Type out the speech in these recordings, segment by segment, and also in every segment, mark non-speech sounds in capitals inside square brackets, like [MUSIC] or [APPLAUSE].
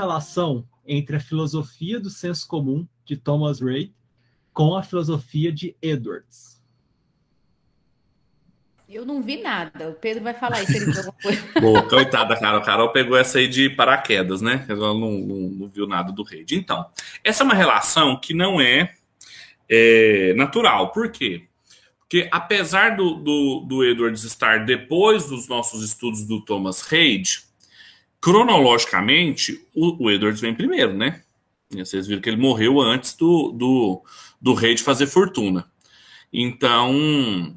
relação entre a filosofia do senso comum de Thomas Ray com a filosofia de Edwards. Eu não vi nada. O Pedro vai falar isso. Ele [LAUGHS] Boa, coitada, Carol. Carol pegou essa aí de paraquedas, né? Ela não, não, não viu nada do rei. Então, essa é uma relação que não é, é natural. Por quê? Porque apesar do, do, do, Edwards estar depois dos nossos estudos do Thomas Reid, cronologicamente, o, o, Edwards vem primeiro, né? Vocês viram que ele morreu antes do, do, do Reid fazer fortuna. Então,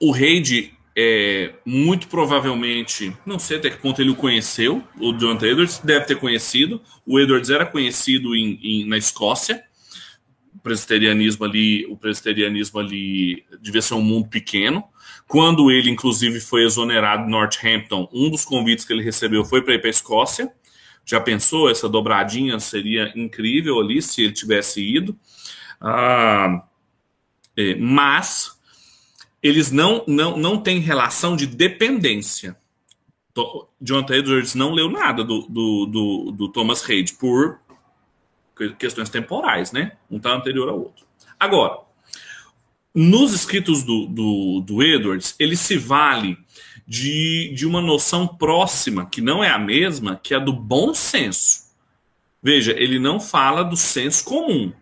o Reid, é, muito provavelmente, não sei até que ponto ele o conheceu, o Jonathan Edwards deve ter conhecido. O Edwards era conhecido em, em na Escócia presbiterianismo ali, o presbiterianismo ali devia ser um mundo pequeno. Quando ele, inclusive, foi exonerado em Northampton, um dos convites que ele recebeu foi para ir para a Escócia. Já pensou? Essa dobradinha seria incrível ali se ele tivesse ido. Ah, é, mas eles não, não, não têm relação de dependência. Jonathan Edwards não leu nada do, do, do, do Thomas Reid por questões temporais, né? Um está anterior ao outro. Agora, nos escritos do, do, do Edwards, ele se vale de, de uma noção próxima, que não é a mesma, que é a do bom senso. Veja, ele não fala do senso comum.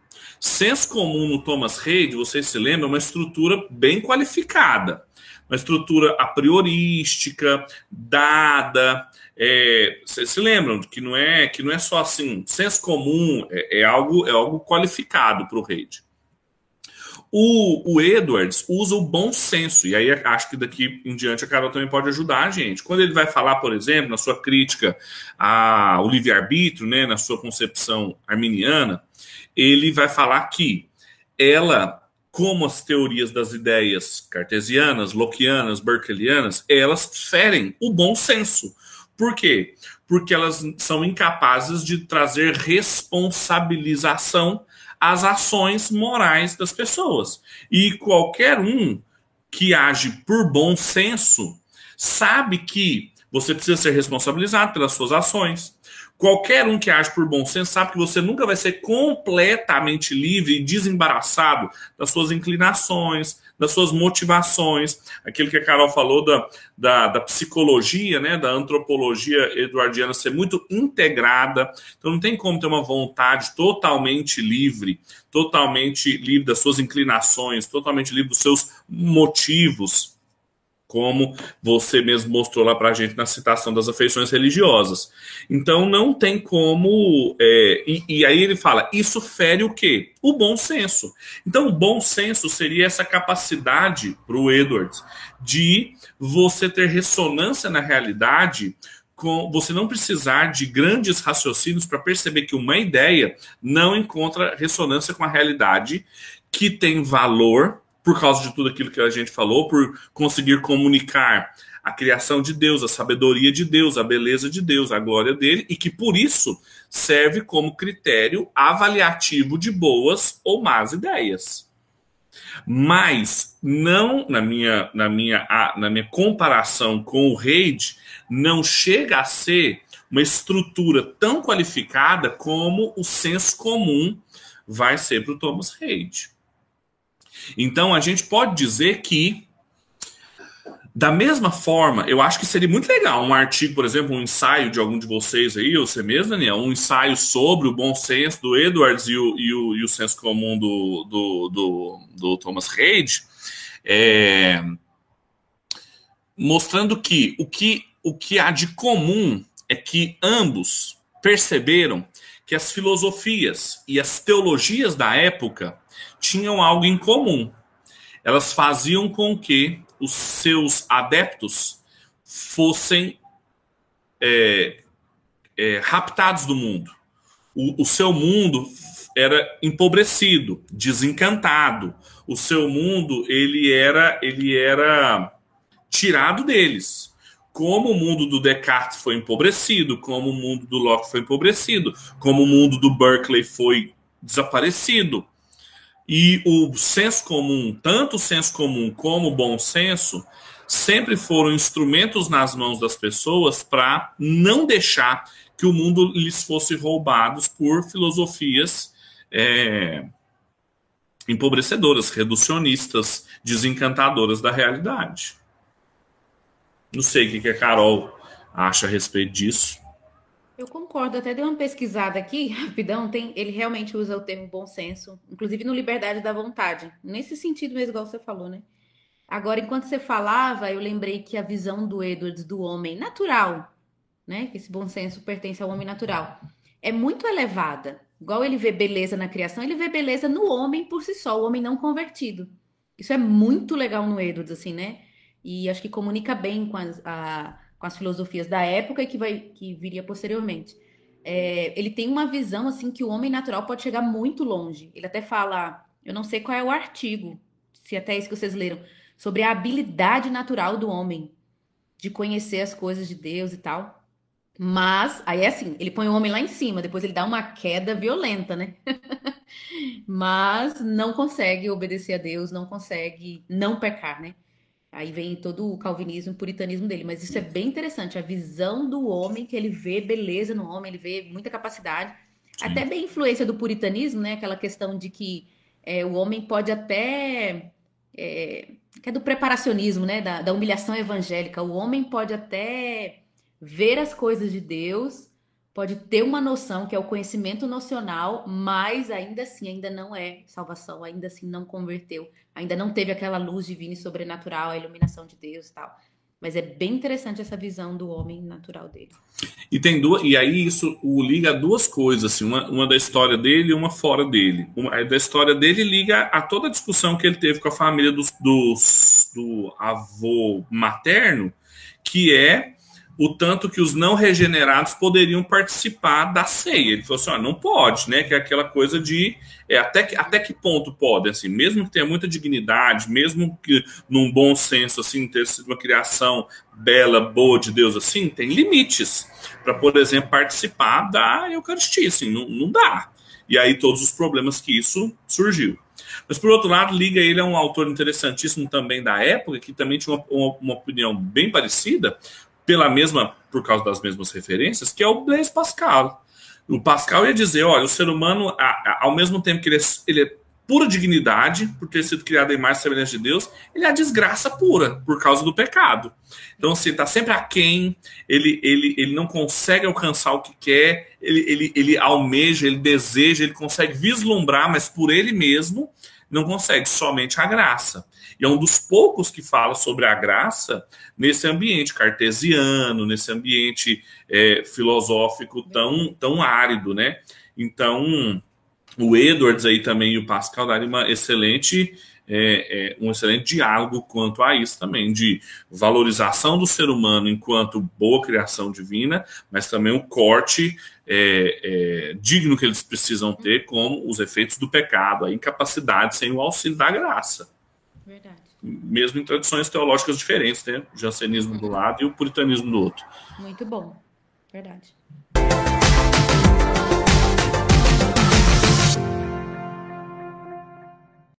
Senso comum no Thomas Reid, vocês se lembram, é uma estrutura bem qualificada. Uma estrutura a priorística, dada, é, vocês se lembram que não é que não é só assim senso comum é, é algo é algo qualificado para o RAID. O, o Edwards usa o bom senso, e aí acho que daqui em diante a Carol também pode ajudar a gente. Quando ele vai falar, por exemplo, na sua crítica ao livre-arbítrio, né, na sua concepção arminiana, ele vai falar que ela, como as teorias das ideias cartesianas, lockeanas, berkelianas, elas ferem o bom senso. Por quê? Porque elas são incapazes de trazer responsabilização às ações morais das pessoas. E qualquer um que age por bom senso sabe que você precisa ser responsabilizado pelas suas ações. Qualquer um que age por bom senso sabe que você nunca vai ser completamente livre e desembaraçado das suas inclinações, das suas motivações, aquilo que a Carol falou da, da, da psicologia, né, da antropologia eduardiana ser muito integrada. Então não tem como ter uma vontade totalmente livre, totalmente livre das suas inclinações, totalmente livre dos seus motivos como você mesmo mostrou lá para a gente na citação das afeições religiosas. Então não tem como. É, e, e, aí ele fala: isso fere o quê? O bom senso. Então, o bom senso seria essa capacidade para o Edwards de você ter ressonância na realidade. Com você não precisar de grandes raciocínios para perceber que uma ideia não encontra ressonância com a realidade, que tem valor por causa de tudo aquilo que a gente falou, por conseguir comunicar a criação de Deus, a sabedoria de Deus, a beleza de Deus, a glória dele, e que por isso serve como critério avaliativo de boas ou más ideias. Mas não na minha na minha na minha comparação com o Reid, não chega a ser uma estrutura tão qualificada como o senso comum vai ser para o Thomas Reid. Então a gente pode dizer que da mesma forma, eu acho que seria muito legal um artigo, por exemplo, um ensaio de algum de vocês aí, ou você mesmo, Daniel, um ensaio sobre o bom senso do Edwards e o, e o, e o senso comum do, do, do, do Thomas Reid, é, mostrando que o, que o que há de comum é que ambos perceberam que as filosofias e as teologias da época tinham algo em comum. Elas faziam com que os seus adeptos fossem é, é, raptados do mundo. O, o seu mundo era empobrecido, desencantado. O seu mundo ele era ele era tirado deles. Como o mundo do Descartes foi empobrecido, como o mundo do Locke foi empobrecido, como o mundo do Berkeley foi desaparecido. E o senso comum, tanto o senso comum como o bom senso, sempre foram instrumentos nas mãos das pessoas para não deixar que o mundo lhes fosse roubado por filosofias é, empobrecedoras, reducionistas, desencantadoras da realidade. Não sei o que a Carol acha a respeito disso. Eu concordo, até dei uma pesquisada aqui, [LAUGHS] rapidão, tem, ele realmente usa o termo bom senso, inclusive no liberdade da vontade, nesse sentido mesmo, igual você falou, né? Agora, enquanto você falava, eu lembrei que a visão do Edwards do homem natural, né? Que esse bom senso pertence ao homem natural, é muito elevada. Igual ele vê beleza na criação, ele vê beleza no homem por si só, o homem não convertido. Isso é muito legal no Edwards, assim, né? E acho que comunica bem com as, a, com as filosofias da época e que, vai, que viria posteriormente. É, ele tem uma visão, assim, que o homem natural pode chegar muito longe. Ele até fala, eu não sei qual é o artigo, se até é isso que vocês leram, sobre a habilidade natural do homem de conhecer as coisas de Deus e tal. Mas, aí é assim, ele põe o homem lá em cima, depois ele dá uma queda violenta, né? [LAUGHS] Mas não consegue obedecer a Deus, não consegue não pecar, né? Aí vem todo o calvinismo, o puritanismo dele. Mas isso é bem interessante, a visão do homem, que ele vê beleza no homem, ele vê muita capacidade. Sim. Até bem influência do puritanismo, né? Aquela questão de que é, o homem pode até. É, que é do preparacionismo, né? Da, da humilhação evangélica. O homem pode até ver as coisas de Deus, pode ter uma noção que é o conhecimento nocional, mas ainda assim ainda não é salvação, ainda assim não converteu, ainda não teve aquela luz divina e sobrenatural, a iluminação de Deus e tal. Mas é bem interessante essa visão do homem natural dele. E tem duas, e aí isso o liga a duas coisas, assim, uma, uma da história dele e uma fora dele. Uma da história dele liga a toda a discussão que ele teve com a família dos, dos do avô materno, que é o tanto que os não regenerados poderiam participar da ceia. Ele falou assim: ó, não pode, né? Que é aquela coisa de é, até, que, até que ponto pode, assim, mesmo que tenha muita dignidade, mesmo que num bom senso, assim, ter sido uma criação bela, boa de Deus, assim, tem limites para, por exemplo, participar da Eucaristia, assim, não, não dá. E aí todos os problemas que isso surgiu. Mas, por outro lado, liga ele a um autor interessantíssimo também da época, que também tinha uma, uma, uma opinião bem parecida, pela mesma, por causa das mesmas referências, que é o Blaise Pascal. O Pascal ia dizer, olha, o ser humano, ao mesmo tempo que ele é, ele é pura dignidade, por ter sido criado em mais semelhança de Deus, ele é a desgraça pura, por causa do pecado. Então, assim, está sempre aquém, ele, ele, ele não consegue alcançar o que quer, ele, ele, ele almeja, ele deseja, ele consegue vislumbrar, mas por ele mesmo não consegue, somente a graça. E é um dos poucos que fala sobre a graça nesse ambiente cartesiano, nesse ambiente é, filosófico tão, tão árido, né? Então, o Edwards aí também e o Pascal daram uma excelente é, é, um excelente diálogo quanto a isso também, de valorização do ser humano enquanto boa criação divina, mas também o corte é, é, digno que eles precisam ter, como os efeitos do pecado, a incapacidade sem o auxílio da graça. Verdade. Mesmo em tradições teológicas diferentes, né? O jansenismo do lado e o puritanismo do outro. Muito bom. Verdade.